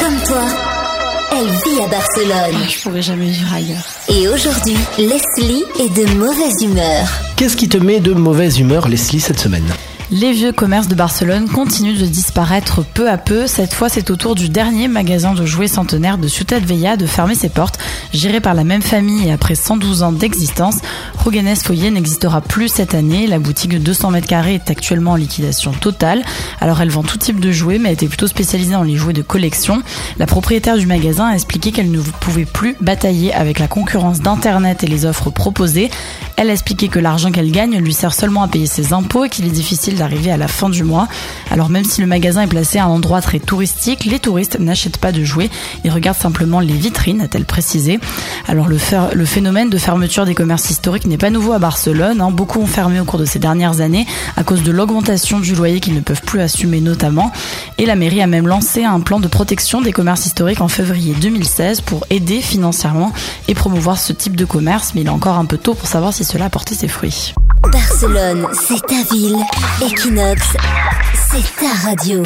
Comme toi, elle vit à Barcelone. Je pourrais jamais vivre ailleurs. Et aujourd'hui, Leslie est de mauvaise humeur. Qu'est-ce qui te met de mauvaise humeur, Leslie, cette semaine? Les vieux commerces de Barcelone continuent de disparaître peu à peu. Cette fois, c'est au tour du dernier magasin de jouets centenaire de Ciutat de fermer ses portes. Géré par la même famille et après 112 ans d'existence, Roganes Foyer n'existera plus cette année. La boutique de 200 mètres carrés est actuellement en liquidation totale. Alors, elle vend tout type de jouets, mais était plutôt spécialisée dans les jouets de collection. La propriétaire du magasin a expliqué qu'elle ne pouvait plus batailler avec la concurrence d'Internet et les offres proposées. Elle a expliqué que l'argent qu'elle gagne lui sert seulement à payer ses impôts et qu'il est difficile d'arriver à la fin du mois. Alors même si le magasin est placé à un endroit très touristique, les touristes n'achètent pas de jouets, ils regardent simplement les vitrines, a-t-elle précisé. Alors le, phénomène de fermeture des commerces historiques n'est pas nouveau à Barcelone. Hein. Beaucoup ont fermé au cours de ces dernières années à cause de l'augmentation du loyer qu'ils ne peuvent plus assumer notamment. Et la mairie a même lancé un plan de protection des commerces historiques en février 2016 pour aider financièrement et promouvoir ce type de commerce, mais il est encore un peu tôt pour savoir si cela a porté ses fruits. Barcelone, c'est ta ville. Equinox, c'est ta radio.